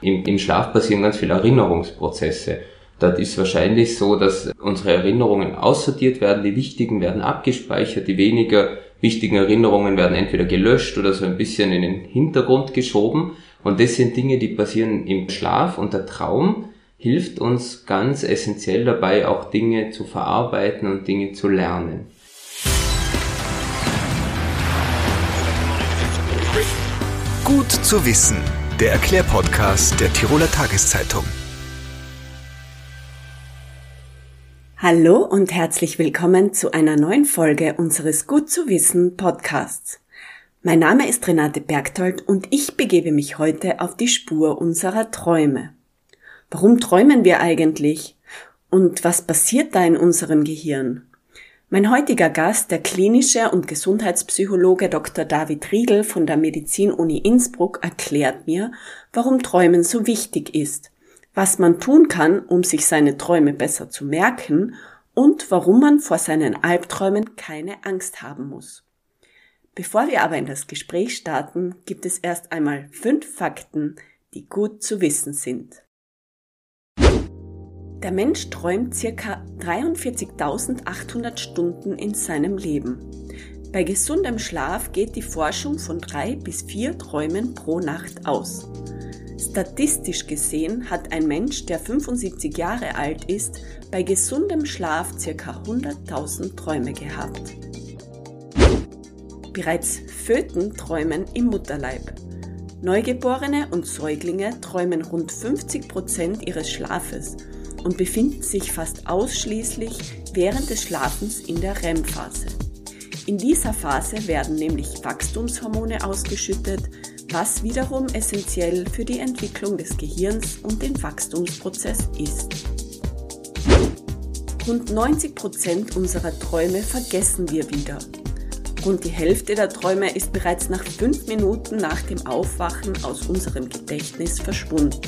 Im, Im Schlaf passieren ganz viele Erinnerungsprozesse. Das ist wahrscheinlich so, dass unsere Erinnerungen aussortiert werden, die wichtigen werden abgespeichert, die weniger wichtigen Erinnerungen werden entweder gelöscht oder so ein bisschen in den Hintergrund geschoben. Und das sind Dinge, die passieren im Schlaf und der Traum hilft uns ganz essentiell dabei, auch Dinge zu verarbeiten und Dinge zu lernen. Gut zu wissen, der Erklärpodcast der Tiroler Tageszeitung. Hallo und herzlich willkommen zu einer neuen Folge unseres Gut zu wissen Podcasts. Mein Name ist Renate Bergtold und ich begebe mich heute auf die Spur unserer Träume. Warum träumen wir eigentlich? Und was passiert da in unserem Gehirn? Mein heutiger Gast, der klinische und Gesundheitspsychologe Dr. David Riedel von der Medizin-Uni Innsbruck, erklärt mir, warum Träumen so wichtig ist, was man tun kann, um sich seine Träume besser zu merken und warum man vor seinen Albträumen keine Angst haben muss. Bevor wir aber in das Gespräch starten, gibt es erst einmal fünf Fakten, die gut zu wissen sind. Der Mensch träumt circa 43.800 Stunden in seinem Leben. Bei gesundem Schlaf geht die Forschung von drei bis vier Träumen pro Nacht aus. Statistisch gesehen hat ein Mensch, der 75 Jahre alt ist, bei gesundem Schlaf circa 100.000 Träume gehabt. Bereits Föten träumen im Mutterleib. Neugeborene und Säuglinge träumen rund 50 Prozent ihres Schlafes und befinden sich fast ausschließlich während des Schlafens in der REM-Phase. In dieser Phase werden nämlich Wachstumshormone ausgeschüttet, was wiederum essentiell für die Entwicklung des Gehirns und den Wachstumsprozess ist. Rund 90 Prozent unserer Träume vergessen wir wieder. Rund die Hälfte der Träume ist bereits nach fünf Minuten nach dem Aufwachen aus unserem Gedächtnis verschwunden.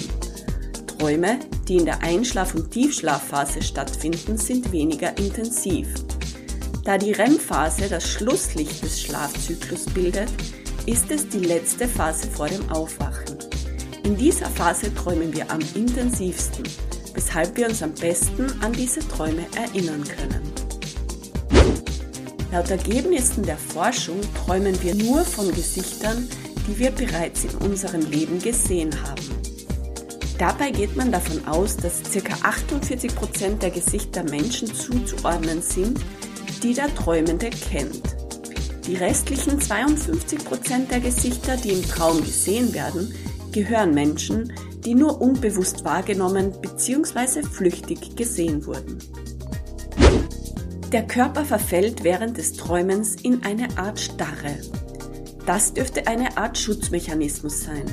Träume, die in der Einschlaf- und Tiefschlafphase stattfinden, sind weniger intensiv. Da die REM-Phase das Schlusslicht des Schlafzyklus bildet, ist es die letzte Phase vor dem Aufwachen. In dieser Phase träumen wir am intensivsten, weshalb wir uns am besten an diese Träume erinnern können. Laut Ergebnissen der Forschung träumen wir nur von Gesichtern, die wir bereits in unserem Leben gesehen haben. Dabei geht man davon aus, dass ca. 48 Prozent der Gesichter Menschen zuzuordnen sind, die der Träumende kennt. Die restlichen 52 Prozent der Gesichter, die im Traum gesehen werden, gehören Menschen, die nur unbewusst wahrgenommen bzw. flüchtig gesehen wurden. Der Körper verfällt während des Träumens in eine Art Starre. Das dürfte eine Art Schutzmechanismus sein.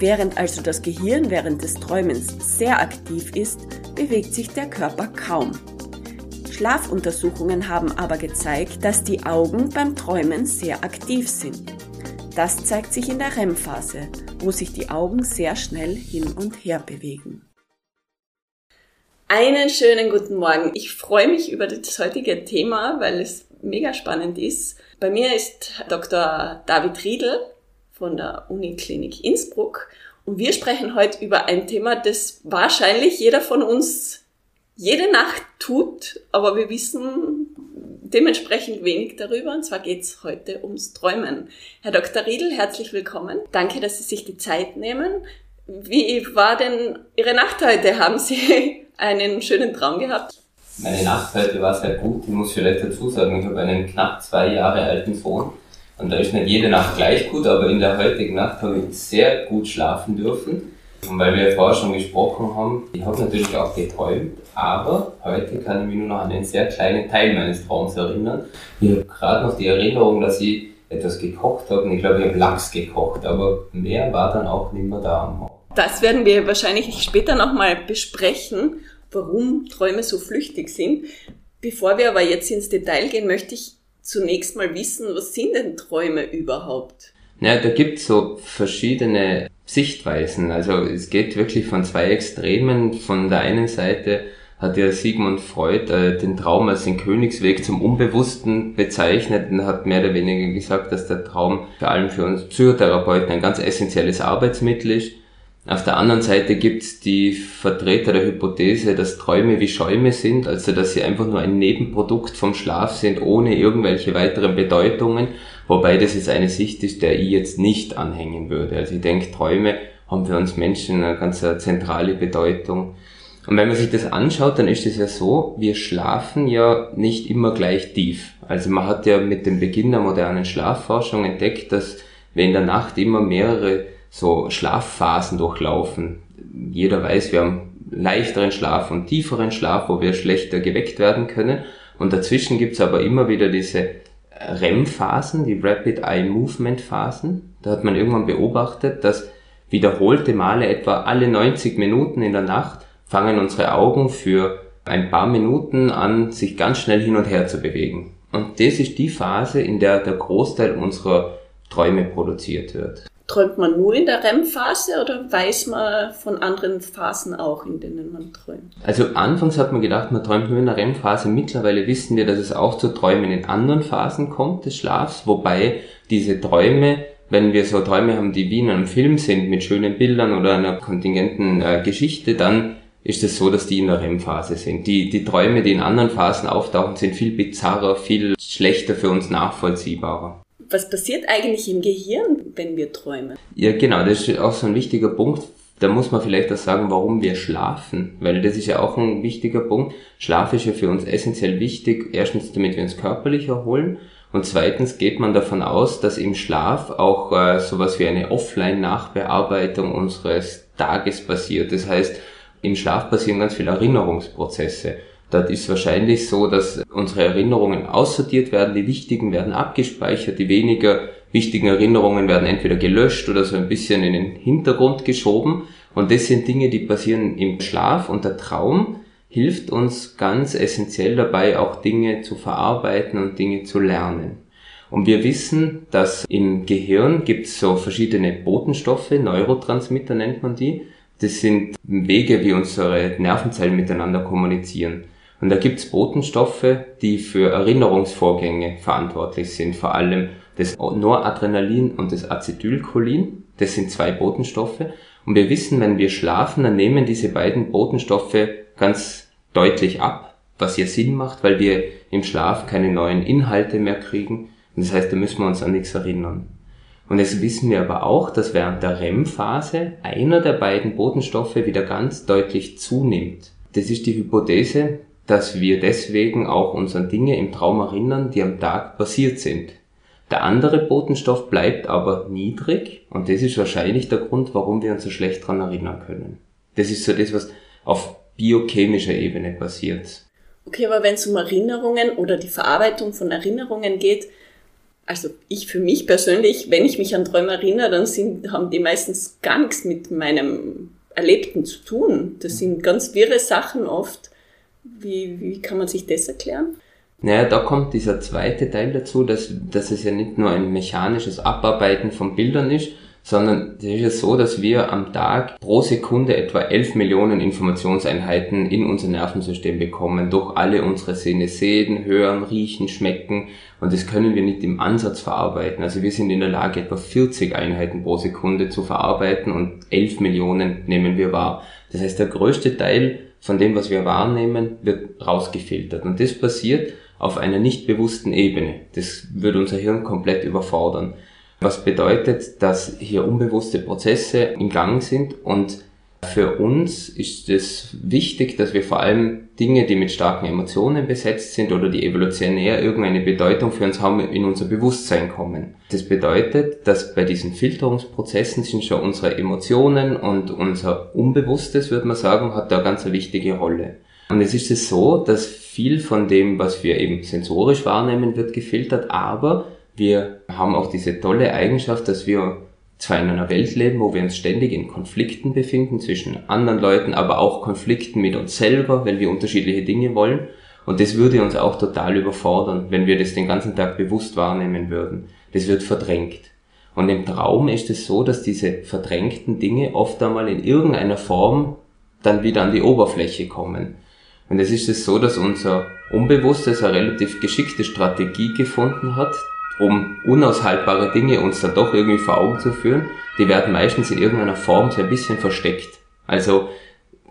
Während also das Gehirn während des Träumens sehr aktiv ist, bewegt sich der Körper kaum. Schlafuntersuchungen haben aber gezeigt, dass die Augen beim Träumen sehr aktiv sind. Das zeigt sich in der REM-Phase, wo sich die Augen sehr schnell hin und her bewegen. Einen schönen guten Morgen. Ich freue mich über das heutige Thema, weil es mega spannend ist. Bei mir ist Dr. David Riedel von der Uniklinik Innsbruck. Und wir sprechen heute über ein Thema, das wahrscheinlich jeder von uns jede Nacht tut, aber wir wissen dementsprechend wenig darüber. Und zwar geht es heute ums Träumen. Herr Dr. Riedel, herzlich willkommen. Danke, dass Sie sich die Zeit nehmen. Wie war denn Ihre Nacht heute? Haben Sie einen schönen Traum gehabt? Meine Nacht heute war sehr gut. Ich muss vielleicht dazu sagen, ich habe einen knapp zwei Jahre alten Sohn und da ist nicht jede Nacht gleich gut, aber in der heutigen Nacht habe ich sehr gut schlafen dürfen. Und weil wir vorher schon gesprochen haben, ich habe natürlich auch geträumt, aber heute kann ich mich nur noch an einen sehr kleinen Teil meines Traums erinnern. Ich habe gerade noch die Erinnerung, dass ich etwas gekocht habe und ich glaube, ich habe Lachs gekocht, aber mehr war dann auch nicht mehr da am Das werden wir wahrscheinlich später nochmal besprechen, warum Träume so flüchtig sind. Bevor wir aber jetzt ins Detail gehen, möchte ich zunächst mal wissen, was sind denn Träume überhaupt? Ja, da gibt's so verschiedene Sichtweisen. Also es geht wirklich von zwei Extremen. Von der einen Seite hat ja Sigmund Freud äh, den Traum als den Königsweg zum Unbewussten bezeichnet und hat mehr oder weniger gesagt, dass der Traum vor allem für uns Psychotherapeuten ein ganz essentielles Arbeitsmittel ist. Auf der anderen Seite gibt es die Vertreter der Hypothese, dass Träume wie Schäume sind, also dass sie einfach nur ein Nebenprodukt vom Schlaf sind, ohne irgendwelche weiteren Bedeutungen, wobei das jetzt eine Sicht ist, der ich jetzt nicht anhängen würde. Also ich denke, Träume haben für uns Menschen eine ganz zentrale Bedeutung. Und wenn man sich das anschaut, dann ist es ja so, wir schlafen ja nicht immer gleich tief. Also man hat ja mit dem Beginn der modernen Schlafforschung entdeckt, dass wir in der Nacht immer mehrere so Schlafphasen durchlaufen. Jeder weiß, wir haben leichteren Schlaf und tieferen Schlaf, wo wir schlechter geweckt werden können. Und dazwischen gibt's aber immer wieder diese REM-Phasen, die Rapid Eye Movement Phasen. Da hat man irgendwann beobachtet, dass wiederholte Male etwa alle 90 Minuten in der Nacht fangen unsere Augen für ein paar Minuten an, sich ganz schnell hin und her zu bewegen. Und das ist die Phase, in der der Großteil unserer Träume produziert wird. Träumt man nur in der REM-Phase oder weiß man von anderen Phasen auch, in denen man träumt? Also anfangs hat man gedacht, man träumt nur in der REM-Phase. Mittlerweile wissen wir, dass es auch zu Träumen in anderen Phasen kommt des Schlafs, wobei diese Träume, wenn wir so Träume haben, die wie in einem Film sind, mit schönen Bildern oder einer kontingenten äh, Geschichte, dann ist es so, dass die in der REM-Phase sind. Die, die Träume, die in anderen Phasen auftauchen, sind viel bizarrer, viel schlechter für uns nachvollziehbarer was passiert eigentlich im Gehirn, wenn wir träumen? Ja, genau, das ist auch so ein wichtiger Punkt. Da muss man vielleicht auch sagen, warum wir schlafen, weil das ist ja auch ein wichtiger Punkt. Schlaf ist ja für uns essentiell wichtig, erstens damit wir uns körperlich erholen und zweitens geht man davon aus, dass im Schlaf auch äh, sowas wie eine Offline-Nachbearbeitung unseres Tages passiert. Das heißt, im Schlaf passieren ganz viele Erinnerungsprozesse. Dort ist wahrscheinlich so, dass unsere Erinnerungen aussortiert werden, die wichtigen werden abgespeichert, die weniger wichtigen Erinnerungen werden entweder gelöscht oder so ein bisschen in den Hintergrund geschoben. Und das sind Dinge, die passieren im Schlaf und der Traum hilft uns ganz essentiell dabei, auch Dinge zu verarbeiten und Dinge zu lernen. Und wir wissen, dass im Gehirn gibt es so verschiedene Botenstoffe, Neurotransmitter nennt man die. Das sind Wege, wie unsere Nervenzellen miteinander kommunizieren. Und da gibt's Botenstoffe, die für Erinnerungsvorgänge verantwortlich sind, vor allem das Noradrenalin und das Acetylcholin. Das sind zwei Botenstoffe. Und wir wissen, wenn wir schlafen, dann nehmen diese beiden Botenstoffe ganz deutlich ab, was hier Sinn macht, weil wir im Schlaf keine neuen Inhalte mehr kriegen. Und das heißt, da müssen wir uns an nichts erinnern. Und jetzt wissen wir aber auch, dass während der REM-Phase einer der beiden Botenstoffe wieder ganz deutlich zunimmt. Das ist die Hypothese, dass wir deswegen auch uns an Dinge im Traum erinnern, die am Tag passiert sind. Der andere Botenstoff bleibt aber niedrig und das ist wahrscheinlich der Grund, warum wir uns so schlecht dran erinnern können. Das ist so das, was auf biochemischer Ebene passiert. Okay, aber wenn es um Erinnerungen oder die Verarbeitung von Erinnerungen geht, also ich für mich persönlich, wenn ich mich an Träume erinnere, dann sind, haben die meistens gar nichts mit meinem Erlebten zu tun. Das sind ganz wirre Sachen oft wie, wie kann man sich das erklären? Naja, da kommt dieser zweite Teil dazu, dass, dass es ja nicht nur ein mechanisches Abarbeiten von Bildern ist, sondern es ist ja so, dass wir am Tag pro Sekunde etwa 11 Millionen Informationseinheiten in unser Nervensystem bekommen, durch alle unsere Sinne sehen, hören, riechen, schmecken und das können wir nicht im Ansatz verarbeiten. Also wir sind in der Lage, etwa 40 Einheiten pro Sekunde zu verarbeiten und 11 Millionen nehmen wir wahr. Das heißt, der größte Teil von dem, was wir wahrnehmen, wird rausgefiltert. Und das passiert auf einer nicht bewussten Ebene. Das würde unser Hirn komplett überfordern. Was bedeutet, dass hier unbewusste Prozesse im Gang sind und für uns ist es wichtig, dass wir vor allem Dinge, die mit starken Emotionen besetzt sind oder die evolutionär irgendeine Bedeutung für uns haben, in unser Bewusstsein kommen. Das bedeutet, dass bei diesen Filterungsprozessen sind schon unsere Emotionen und unser Unbewusstes, würde man sagen, hat da eine ganz wichtige Rolle. Und es ist es so, dass viel von dem, was wir eben sensorisch wahrnehmen, wird gefiltert, aber wir haben auch diese tolle Eigenschaft, dass wir zwar in einer Welt leben, wo wir uns ständig in Konflikten befinden zwischen anderen Leuten, aber auch Konflikten mit uns selber, wenn wir unterschiedliche Dinge wollen. Und das würde uns auch total überfordern, wenn wir das den ganzen Tag bewusst wahrnehmen würden. Das wird verdrängt. Und im Traum ist es so, dass diese verdrängten Dinge oft einmal in irgendeiner Form dann wieder an die Oberfläche kommen. Und es ist es so, dass unser Unbewusstes eine relativ geschickte Strategie gefunden hat, um unaushaltbare Dinge uns dann doch irgendwie vor Augen zu führen, die werden meistens in irgendeiner Form so ein bisschen versteckt. Also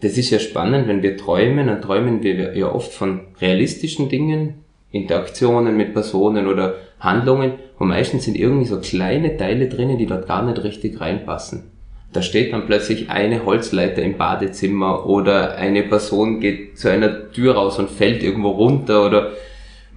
das ist ja spannend, wenn wir träumen, dann träumen wir ja oft von realistischen Dingen, Interaktionen mit Personen oder Handlungen und meistens sind irgendwie so kleine Teile drinnen, die dort gar nicht richtig reinpassen. Da steht dann plötzlich eine Holzleiter im Badezimmer oder eine Person geht zu einer Tür raus und fällt irgendwo runter oder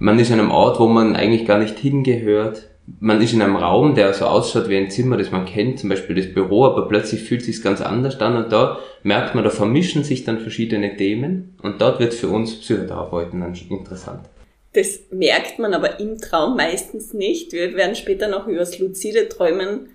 man ist an einem Ort, wo man eigentlich gar nicht hingehört. Man ist in einem Raum, der so ausschaut wie ein Zimmer, das man kennt, zum Beispiel das Büro, aber plötzlich fühlt es sich ganz anders an und da merkt man, da vermischen sich dann verschiedene Themen und dort wird für uns Psychotherapeuten dann interessant. Das merkt man aber im Traum meistens nicht. Wir werden später noch über das luzide Träumen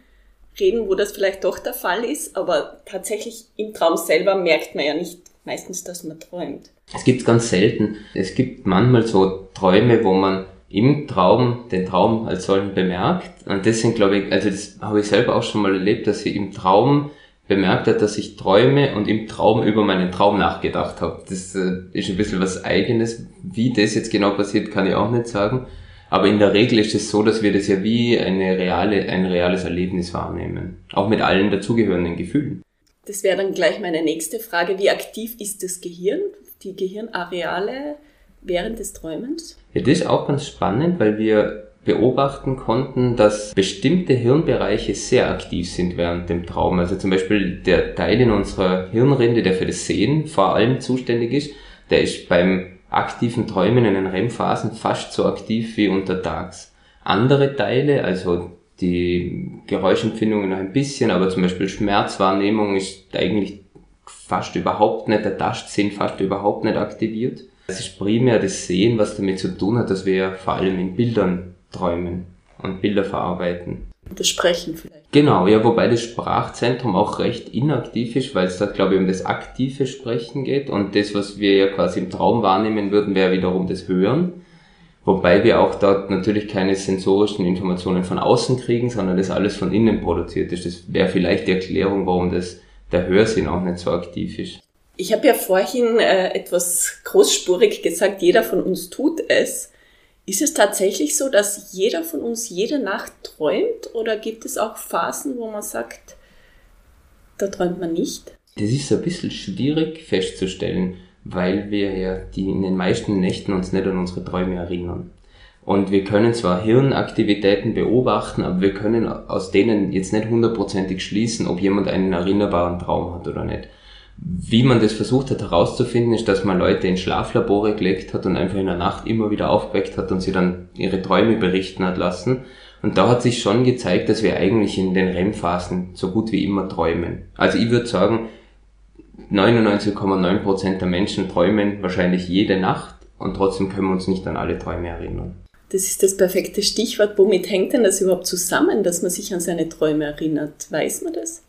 reden, wo das vielleicht doch der Fall ist, aber tatsächlich im Traum selber merkt man ja nicht meistens, dass man träumt. Es gibt ganz selten. Es gibt manchmal so Träume, wo man im Traum den Traum als solchen bemerkt. Und das sind, glaube ich, also das habe ich selber auch schon mal erlebt, dass ich im Traum bemerkt hat, dass ich träume und im Traum über meinen Traum nachgedacht habe. Das äh, ist ein bisschen was Eigenes. Wie das jetzt genau passiert, kann ich auch nicht sagen. Aber in der Regel ist es so, dass wir das ja wie eine reale, ein reales Erlebnis wahrnehmen. Auch mit allen dazugehörenden Gefühlen. Das wäre dann gleich meine nächste Frage. Wie aktiv ist das Gehirn, die Gehirnareale während des Träumens? Ja, das ist auch ganz spannend, weil wir beobachten konnten, dass bestimmte Hirnbereiche sehr aktiv sind während dem Traum. Also zum Beispiel der Teil in unserer Hirnrinde, der für das Sehen vor allem zuständig ist, der ist beim aktiven Träumen in den REM-Phasen fast so aktiv wie untertags. Andere Teile, also die Geräuschempfindungen noch ein bisschen, aber zum Beispiel Schmerzwahrnehmung ist eigentlich fast überhaupt nicht, der Tastsinn fast überhaupt nicht aktiviert. Es ist primär das Sehen, was damit zu tun hat, dass wir vor allem in Bildern träumen und Bilder verarbeiten. Das Sprechen vielleicht. Genau, ja, wobei das Sprachzentrum auch recht inaktiv ist, weil es da, glaube ich, um das aktive Sprechen geht und das, was wir ja quasi im Traum wahrnehmen würden, wäre wiederum das Hören. Wobei wir auch dort natürlich keine sensorischen Informationen von außen kriegen, sondern das alles von innen produziert ist. Das wäre vielleicht die Erklärung, warum das der Hörsinn auch nicht so aktiv ist. Ich habe ja vorhin äh, etwas großspurig gesagt, jeder von uns tut es. Ist es tatsächlich so, dass jeder von uns jede Nacht träumt oder gibt es auch Phasen, wo man sagt, da träumt man nicht? Das ist ein bisschen schwierig festzustellen, weil wir ja die in den meisten Nächten uns nicht an unsere Träume erinnern. Und wir können zwar Hirnaktivitäten beobachten, aber wir können aus denen jetzt nicht hundertprozentig schließen, ob jemand einen erinnerbaren Traum hat oder nicht. Wie man das versucht hat herauszufinden, ist, dass man Leute in Schlaflabore gelegt hat und einfach in der Nacht immer wieder aufgeweckt hat und sie dann ihre Träume berichten hat lassen. Und da hat sich schon gezeigt, dass wir eigentlich in den REM-Phasen so gut wie immer träumen. Also ich würde sagen, 99,9% der Menschen träumen wahrscheinlich jede Nacht und trotzdem können wir uns nicht an alle Träume erinnern. Das ist das perfekte Stichwort. Womit hängt denn das überhaupt zusammen, dass man sich an seine Träume erinnert? Weiß man das?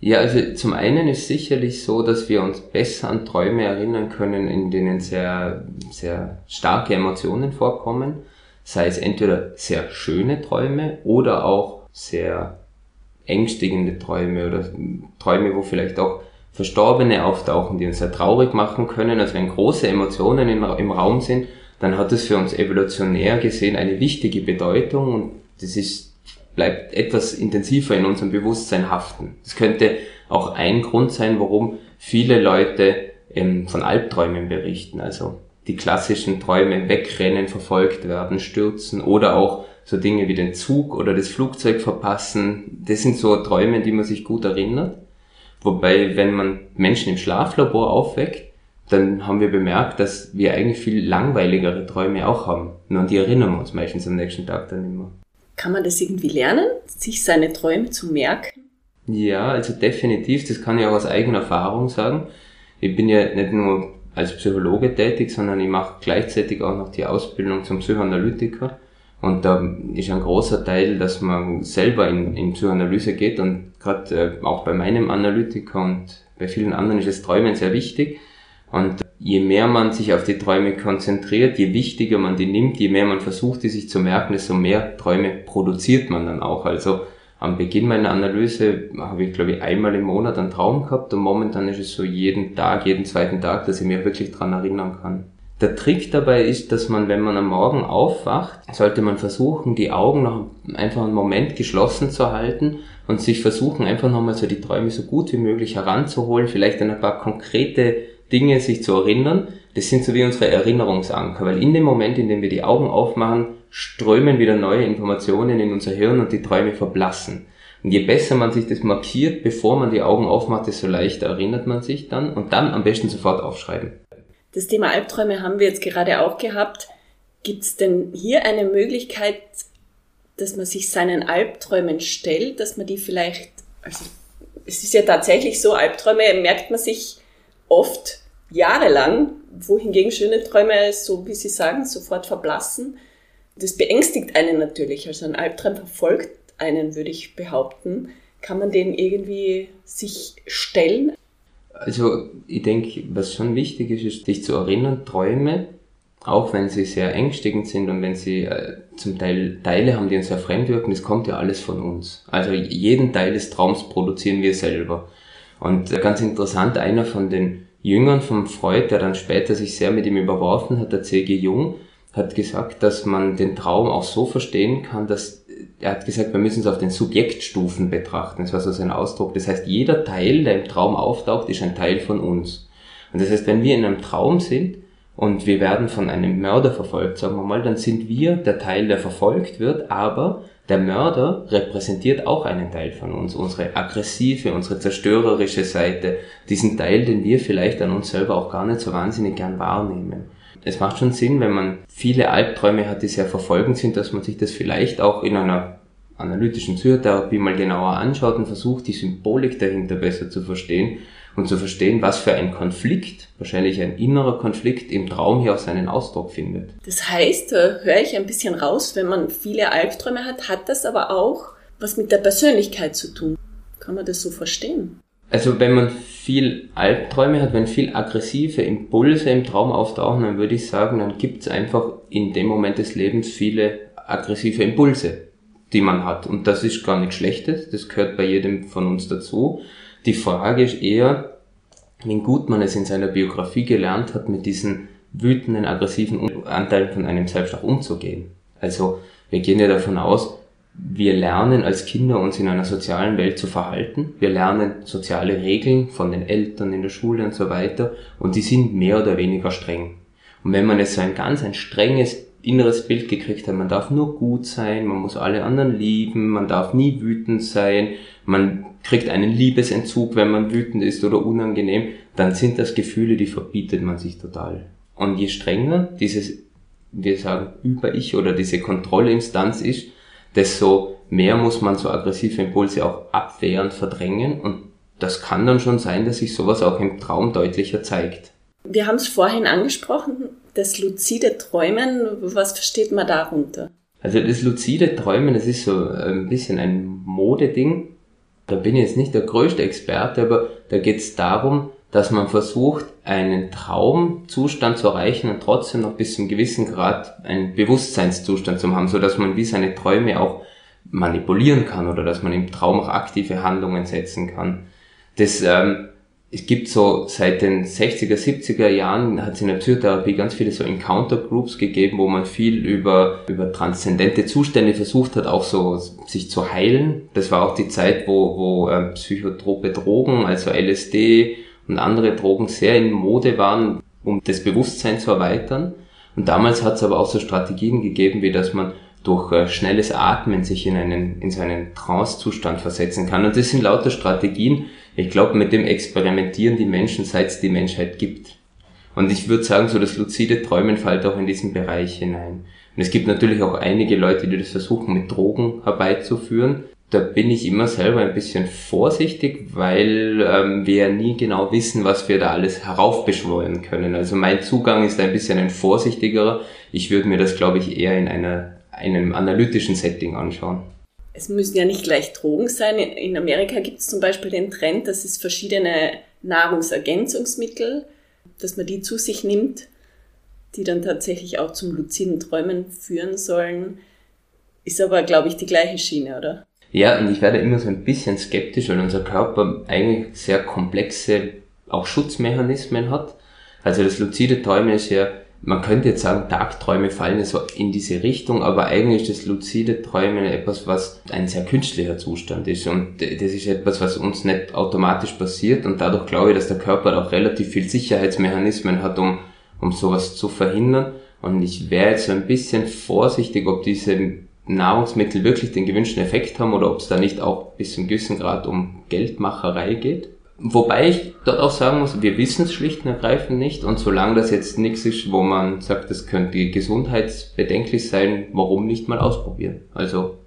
Ja, also zum einen ist sicherlich so, dass wir uns besser an Träume erinnern können, in denen sehr, sehr starke Emotionen vorkommen. Sei es entweder sehr schöne Träume oder auch sehr ängstigende Träume oder Träume, wo vielleicht auch Verstorbene auftauchen, die uns sehr traurig machen können. Also wenn große Emotionen im Raum sind, dann hat es für uns evolutionär gesehen eine wichtige Bedeutung und das ist bleibt etwas intensiver in unserem Bewusstsein haften. Das könnte auch ein Grund sein, warum viele Leute ähm, von Albträumen berichten. Also die klassischen Träume wegrennen, verfolgt werden, stürzen oder auch so Dinge wie den Zug oder das Flugzeug verpassen. Das sind so Träume, die man sich gut erinnert. Wobei, wenn man Menschen im Schlaflabor aufweckt, dann haben wir bemerkt, dass wir eigentlich viel langweiligere Träume auch haben. Nur an die erinnern wir uns meistens am nächsten Tag dann immer. Kann man das irgendwie lernen, sich seine Träume zu merken? Ja, also definitiv, das kann ich auch aus eigener Erfahrung sagen. Ich bin ja nicht nur als Psychologe tätig, sondern ich mache gleichzeitig auch noch die Ausbildung zum Psychoanalytiker. Und da ist ein großer Teil, dass man selber in, in Psychoanalyse geht und gerade äh, auch bei meinem Analytiker und bei vielen anderen ist das Träumen sehr wichtig. Und je mehr man sich auf die Träume konzentriert, je wichtiger man die nimmt, je mehr man versucht, die sich zu merken, desto mehr Träume produziert man dann auch. Also am Beginn meiner Analyse habe ich, glaube ich, einmal im Monat einen Traum gehabt und momentan ist es so jeden Tag, jeden zweiten Tag, dass ich mir wirklich dran erinnern kann. Der Trick dabei ist, dass man, wenn man am Morgen aufwacht, sollte man versuchen, die Augen noch einfach einen Moment geschlossen zu halten und sich versuchen, einfach nochmal so die Träume so gut wie möglich heranzuholen, vielleicht an ein paar konkrete Dinge sich zu erinnern. Das sind so wie unsere Erinnerungsanker, weil in dem Moment, in dem wir die Augen aufmachen, strömen wieder neue Informationen in unser Hirn und die Träume verblassen. Und je besser man sich das markiert, bevor man die Augen aufmacht, desto leichter erinnert man sich dann und dann am besten sofort aufschreiben. Das Thema Albträume haben wir jetzt gerade auch gehabt. Gibt es denn hier eine Möglichkeit, dass man sich seinen Albträumen stellt, dass man die vielleicht, also es ist ja tatsächlich so, Albträume merkt man sich oft jahrelang, wohingegen schöne Träume, so wie Sie sagen, sofort verblassen. Das beängstigt einen natürlich. Also ein Albtraum verfolgt einen, würde ich behaupten. Kann man den irgendwie sich stellen? Also ich denke, was schon wichtig ist, ist sich zu erinnern, Träume, auch wenn sie sehr ängstigend sind und wenn sie äh, zum Teil Teile haben, die uns sehr fremd wirken, das kommt ja alles von uns. Also jeden Teil des Traums produzieren wir selber. Und äh, ganz interessant, einer von den Jüngern vom Freud, der dann später sich sehr mit ihm überworfen hat, der C.G. Jung, hat gesagt, dass man den Traum auch so verstehen kann, dass er hat gesagt, wir müssen es auf den Subjektstufen betrachten. Das war so sein Ausdruck. Das heißt, jeder Teil, der im Traum auftaucht, ist ein Teil von uns. Und das heißt, wenn wir in einem Traum sind und wir werden von einem Mörder verfolgt, sagen wir mal, dann sind wir der Teil, der verfolgt wird, aber der Mörder repräsentiert auch einen Teil von uns, unsere aggressive, unsere zerstörerische Seite, diesen Teil, den wir vielleicht an uns selber auch gar nicht so wahnsinnig gern wahrnehmen es macht schon Sinn, wenn man viele Albträume hat, die sehr verfolgend sind, dass man sich das vielleicht auch in einer analytischen Psychotherapie mal genauer anschaut und versucht, die Symbolik dahinter besser zu verstehen und zu verstehen, was für ein Konflikt, wahrscheinlich ein innerer Konflikt im Traum hier auch seinen Ausdruck findet. Das heißt, höre ich ein bisschen raus, wenn man viele Albträume hat, hat das aber auch was mit der Persönlichkeit zu tun. Kann man das so verstehen? Also wenn man viel Albträume hat, wenn viel aggressive Impulse im Traum auftauchen, dann würde ich sagen, dann gibt es einfach in dem Moment des Lebens viele aggressive Impulse, die man hat. Und das ist gar nichts Schlechtes, das gehört bei jedem von uns dazu. Die Frage ist eher, wie gut man es in seiner Biografie gelernt hat, mit diesen wütenden, aggressiven Anteilen von einem selbst auch umzugehen. Also wir gehen ja davon aus, wir lernen als Kinder uns in einer sozialen Welt zu verhalten. Wir lernen soziale Regeln von den Eltern in der Schule und so weiter und die sind mehr oder weniger streng. Und wenn man jetzt so ein ganz ein strenges inneres Bild gekriegt hat, man darf nur gut sein, man muss alle anderen lieben, man darf nie wütend sein, man kriegt einen Liebesentzug, wenn man wütend ist oder unangenehm, dann sind das Gefühle, die verbietet man sich total. Und je strenger dieses, wir sagen, Über-Ich oder diese Kontrollinstanz ist, desto mehr muss man so aggressive Impulse auch abwehren, verdrängen und das kann dann schon sein, dass sich sowas auch im Traum deutlicher zeigt. Wir haben es vorhin angesprochen, das luzide Träumen, was versteht man darunter? Also das luzide Träumen, das ist so ein bisschen ein Modeding. Da bin ich jetzt nicht der größte Experte, aber da geht es darum, dass man versucht, einen Traumzustand zu erreichen und trotzdem noch bis zum gewissen Grad einen Bewusstseinszustand zu haben, so dass man wie seine Träume auch manipulieren kann oder dass man im Traum auch aktive Handlungen setzen kann. Das ähm, es gibt so seit den 60er, 70er Jahren hat es in der Psychotherapie ganz viele so Encounter Groups gegeben, wo man viel über, über transzendente Zustände versucht hat, auch so sich zu heilen. Das war auch die Zeit, wo, wo ähm, psychotrope Drogen, also LSD, und andere Drogen sehr in Mode waren, um das Bewusstsein zu erweitern. Und damals hat es aber auch so Strategien gegeben, wie dass man durch äh, schnelles Atmen sich in einen, in so einen Trance-Zustand versetzen kann. Und das sind lauter Strategien. Ich glaube, mit dem experimentieren die Menschen, seit es die Menschheit gibt. Und ich würde sagen, so das luzide Träumen fällt auch in diesen Bereich hinein. Und es gibt natürlich auch einige Leute, die das versuchen, mit Drogen herbeizuführen da bin ich immer selber ein bisschen vorsichtig, weil ähm, wir nie genau wissen, was wir da alles heraufbeschwören können. Also mein Zugang ist ein bisschen ein vorsichtigerer. Ich würde mir das, glaube ich, eher in einer, einem analytischen Setting anschauen. Es müssen ja nicht gleich Drogen sein. In Amerika gibt es zum Beispiel den Trend, dass es verschiedene Nahrungsergänzungsmittel, dass man die zu sich nimmt, die dann tatsächlich auch zum luziden Träumen führen sollen. Ist aber, glaube ich, die gleiche Schiene, oder? Ja, und ich werde immer so ein bisschen skeptisch, weil unser Körper eigentlich sehr komplexe auch Schutzmechanismen hat. Also das luzide Träumen ist ja man könnte jetzt sagen, Tagträume fallen so in diese Richtung, aber eigentlich ist das luzide Träumen etwas, was ein sehr künstlicher Zustand ist. Und das ist etwas, was uns nicht automatisch passiert. Und dadurch glaube ich, dass der Körper auch relativ viel Sicherheitsmechanismen hat, um, um sowas zu verhindern. Und ich wäre jetzt so ein bisschen vorsichtig, ob diese Nahrungsmittel wirklich den gewünschten Effekt haben oder ob es da nicht auch bis zum gewissen Grad um Geldmacherei geht. Wobei ich dort auch sagen muss, wir wissen es schlicht und ergreifend nicht und solange das jetzt nichts ist, wo man sagt, das könnte gesundheitsbedenklich sein, warum nicht mal ausprobieren? Also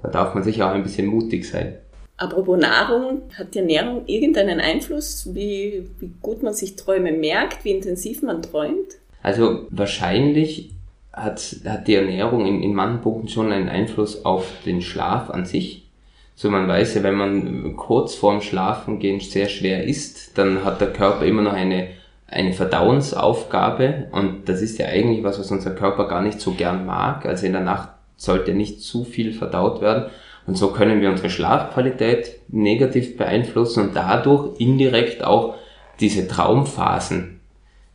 da darf man sich auch ein bisschen mutig sein. Apropos Nahrung, hat die Ernährung irgendeinen Einfluss, wie, wie gut man sich Träume merkt, wie intensiv man träumt? Also wahrscheinlich hat, hat die Ernährung in, in manchen Punkten schon einen Einfluss auf den Schlaf an sich so man weiß ja, wenn man kurz vorm Schlafengehen sehr schwer isst, dann hat der Körper immer noch eine, eine Verdauungsaufgabe und das ist ja eigentlich was, was unser Körper gar nicht so gern mag. Also in der Nacht sollte nicht zu viel verdaut werden. Und so können wir unsere Schlafqualität negativ beeinflussen und dadurch indirekt auch diese Traumphasen.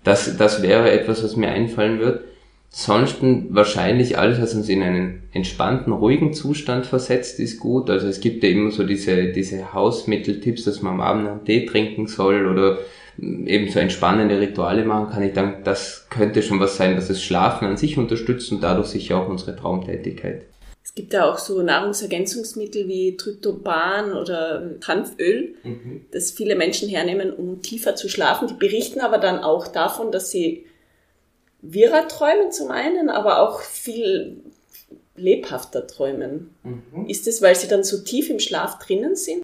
Das, das wäre etwas, was mir einfallen wird. Ansonsten wahrscheinlich alles, was uns in einen entspannten, ruhigen Zustand versetzt, ist gut. Also es gibt ja immer so diese, diese Hausmitteltipps, dass man am Abend einen Tee trinken soll oder eben so entspannende Rituale machen kann. Ich denke, das könnte schon was sein, dass das Schlafen an sich unterstützt und dadurch sicher auch unsere Traumtätigkeit. Es gibt ja auch so Nahrungsergänzungsmittel wie Tryptopan oder Hanföl, mhm. das viele Menschen hernehmen, um tiefer zu schlafen. Die berichten aber dann auch davon, dass sie wirrer träumen zum einen, aber auch viel lebhafter träumen. Mhm. Ist es, weil sie dann so tief im Schlaf drinnen sind?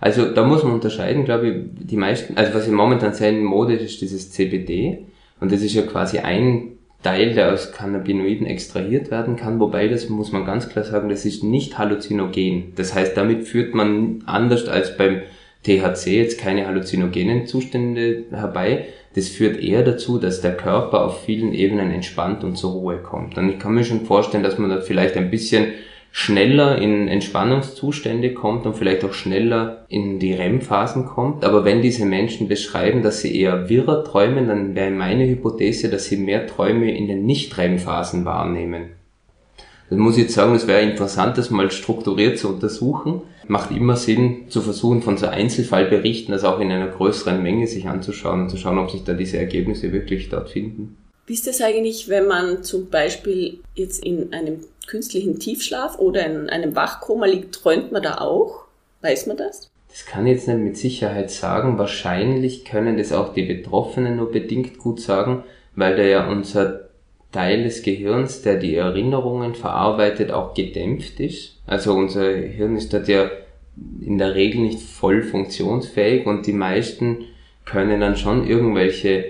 Also da muss man unterscheiden, glaube ich, die meisten, also was im momentan sehr in Mode ist, ist dieses CBD. Und das ist ja quasi ein Teil, der aus Cannabinoiden extrahiert werden kann, wobei das muss man ganz klar sagen, das ist nicht halluzinogen. Das heißt, damit führt man anders als beim THC jetzt keine halluzinogenen Zustände herbei, das führt eher dazu, dass der Körper auf vielen Ebenen entspannt und zur Ruhe kommt. Und ich kann mir schon vorstellen, dass man da vielleicht ein bisschen schneller in Entspannungszustände kommt und vielleicht auch schneller in die REM-Phasen kommt. Aber wenn diese Menschen beschreiben, dass sie eher wirrer träumen, dann wäre meine Hypothese, dass sie mehr Träume in den Nicht-REM-Phasen wahrnehmen. Das muss ich jetzt sagen, es wäre interessant, das mal strukturiert zu untersuchen macht immer Sinn, zu versuchen, von so Einzelfallberichten, das auch in einer größeren Menge sich anzuschauen und zu schauen, ob sich da diese Ergebnisse wirklich dort finden. Wie ist das eigentlich, wenn man zum Beispiel jetzt in einem künstlichen Tiefschlaf oder in einem Wachkoma liegt, träumt man da auch? Weiß man das? Das kann ich jetzt nicht mit Sicherheit sagen. Wahrscheinlich können das auch die Betroffenen nur bedingt gut sagen, weil da ja unser Teil des Gehirns, der die Erinnerungen verarbeitet, auch gedämpft ist. Also unser Hirn ist dort ja in der Regel nicht voll funktionsfähig und die meisten können dann schon irgendwelche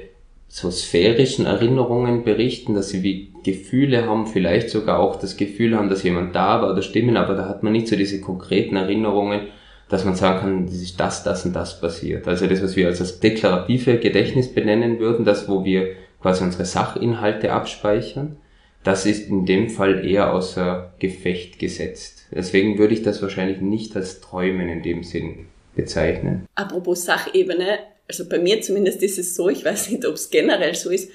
so sphärischen Erinnerungen berichten, dass sie wie Gefühle haben, vielleicht sogar auch das Gefühl haben, dass jemand da war oder Stimmen, aber da hat man nicht so diese konkreten Erinnerungen, dass man sagen kann, es ist das, das und das passiert. Also das, was wir als das deklarative Gedächtnis benennen würden, das, wo wir quasi unsere Sachinhalte abspeichern, das ist in dem Fall eher außer Gefecht gesetzt. Deswegen würde ich das wahrscheinlich nicht als Träumen in dem Sinn bezeichnen. Apropos Sachebene, also bei mir zumindest ist es so, ich weiß nicht, ob es generell so ist,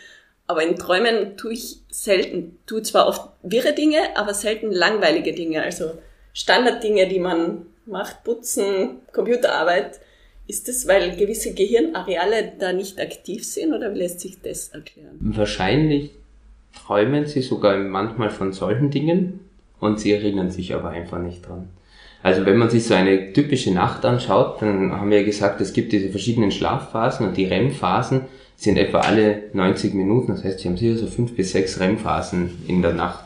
aber in Träumen tue ich selten, tue zwar oft wirre Dinge, aber selten langweilige Dinge, also Standarddinge, die man macht, putzen, Computerarbeit. Ist das, weil gewisse Gehirnareale da nicht aktiv sind oder wie lässt sich das erklären? Wahrscheinlich träumen sie sogar manchmal von solchen Dingen und sie erinnern sich aber einfach nicht dran. Also wenn man sich so eine typische Nacht anschaut, dann haben wir ja gesagt, es gibt diese verschiedenen Schlafphasen und die REM-Phasen sind etwa alle 90 Minuten. Das heißt, sie haben sicher so fünf bis sechs REM-Phasen in der Nacht,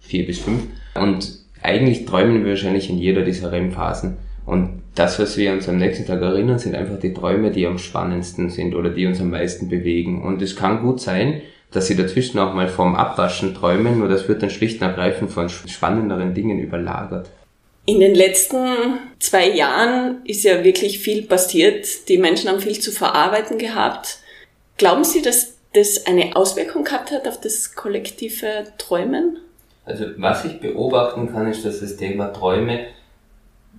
vier bis fünf. Und eigentlich träumen wir wahrscheinlich in jeder dieser REM-Phasen. Und das, was wir uns am nächsten Tag erinnern, sind einfach die Träume, die am spannendsten sind oder die uns am meisten bewegen. Und es kann gut sein, dass sie dazwischen auch mal vom Abwaschen träumen, nur das wird dann schlicht und ergreifend von spannenderen Dingen überlagert. In den letzten zwei Jahren ist ja wirklich viel passiert. Die Menschen haben viel zu verarbeiten gehabt. Glauben Sie, dass das eine Auswirkung gehabt hat auf das kollektive Träumen? Also was ich beobachten kann, ist, dass das Thema Träume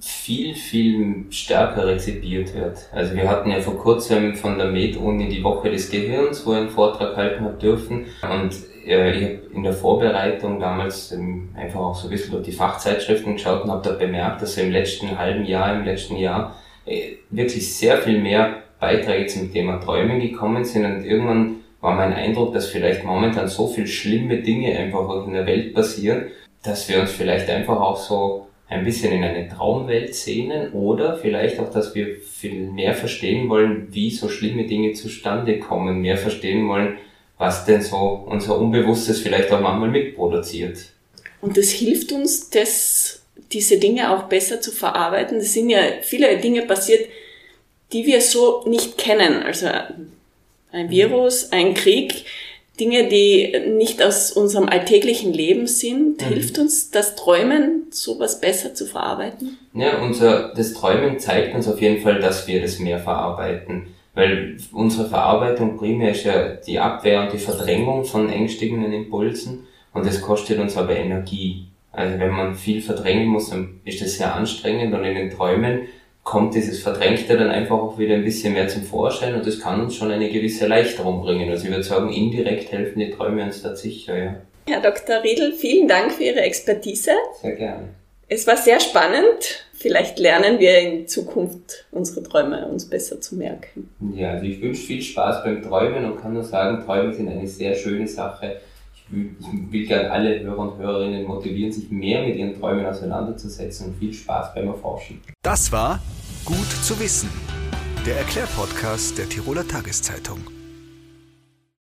viel, viel stärker rezipiert wird. Also wir hatten ja vor kurzem von der Med-Uni die Woche des Gehirns, wo ich einen Vortrag halten habe dürfen. Und äh, ich habe in der Vorbereitung damals ähm, einfach auch so ein bisschen durch die Fachzeitschriften geschaut und habe da bemerkt, dass so im letzten halben Jahr, im letzten Jahr äh, wirklich sehr viel mehr Beiträge zum Thema Träumen gekommen sind und irgendwann war mein Eindruck, dass vielleicht momentan so viel schlimme Dinge einfach in der Welt passieren, dass wir uns vielleicht einfach auch so ein bisschen in eine Traumwelt sehnen oder vielleicht auch, dass wir viel mehr verstehen wollen, wie so schlimme Dinge zustande kommen, mehr verstehen wollen, was denn so unser Unbewusstes vielleicht auch manchmal mitproduziert. Und das hilft uns, das, diese Dinge auch besser zu verarbeiten. Es sind ja viele Dinge passiert, die wir so nicht kennen. Also ein Virus, ein Krieg, Dinge, die nicht aus unserem alltäglichen Leben sind. Mhm. Hilft uns das Träumen, sowas besser zu verarbeiten? Ja, unser, das Träumen zeigt uns auf jeden Fall, dass wir das mehr verarbeiten. Weil unsere Verarbeitung primär ist ja die Abwehr und die Verdrängung von ängstigenden Impulsen und das kostet uns aber Energie. Also wenn man viel verdrängen muss, dann ist das sehr anstrengend und in den Träumen kommt dieses Verdrängte dann einfach auch wieder ein bisschen mehr zum Vorschein und das kann uns schon eine gewisse Erleichterung bringen. Also ich würde sagen, indirekt helfen die Träume uns da sicher, ja. Herr Dr. Riedl, vielen Dank für Ihre Expertise. Sehr gerne. Es war sehr spannend. Vielleicht lernen wir in Zukunft unsere Träume uns besser zu merken. Ja, also ich wünsche viel Spaß beim Träumen und kann nur sagen, Träume sind eine sehr schöne Sache. Ich will, ich will gerne alle Hörer und Hörerinnen motivieren, sich mehr mit ihren Träumen auseinanderzusetzen und viel Spaß beim Erforschen. Das war Gut zu wissen, der Erklärpodcast der Tiroler Tageszeitung.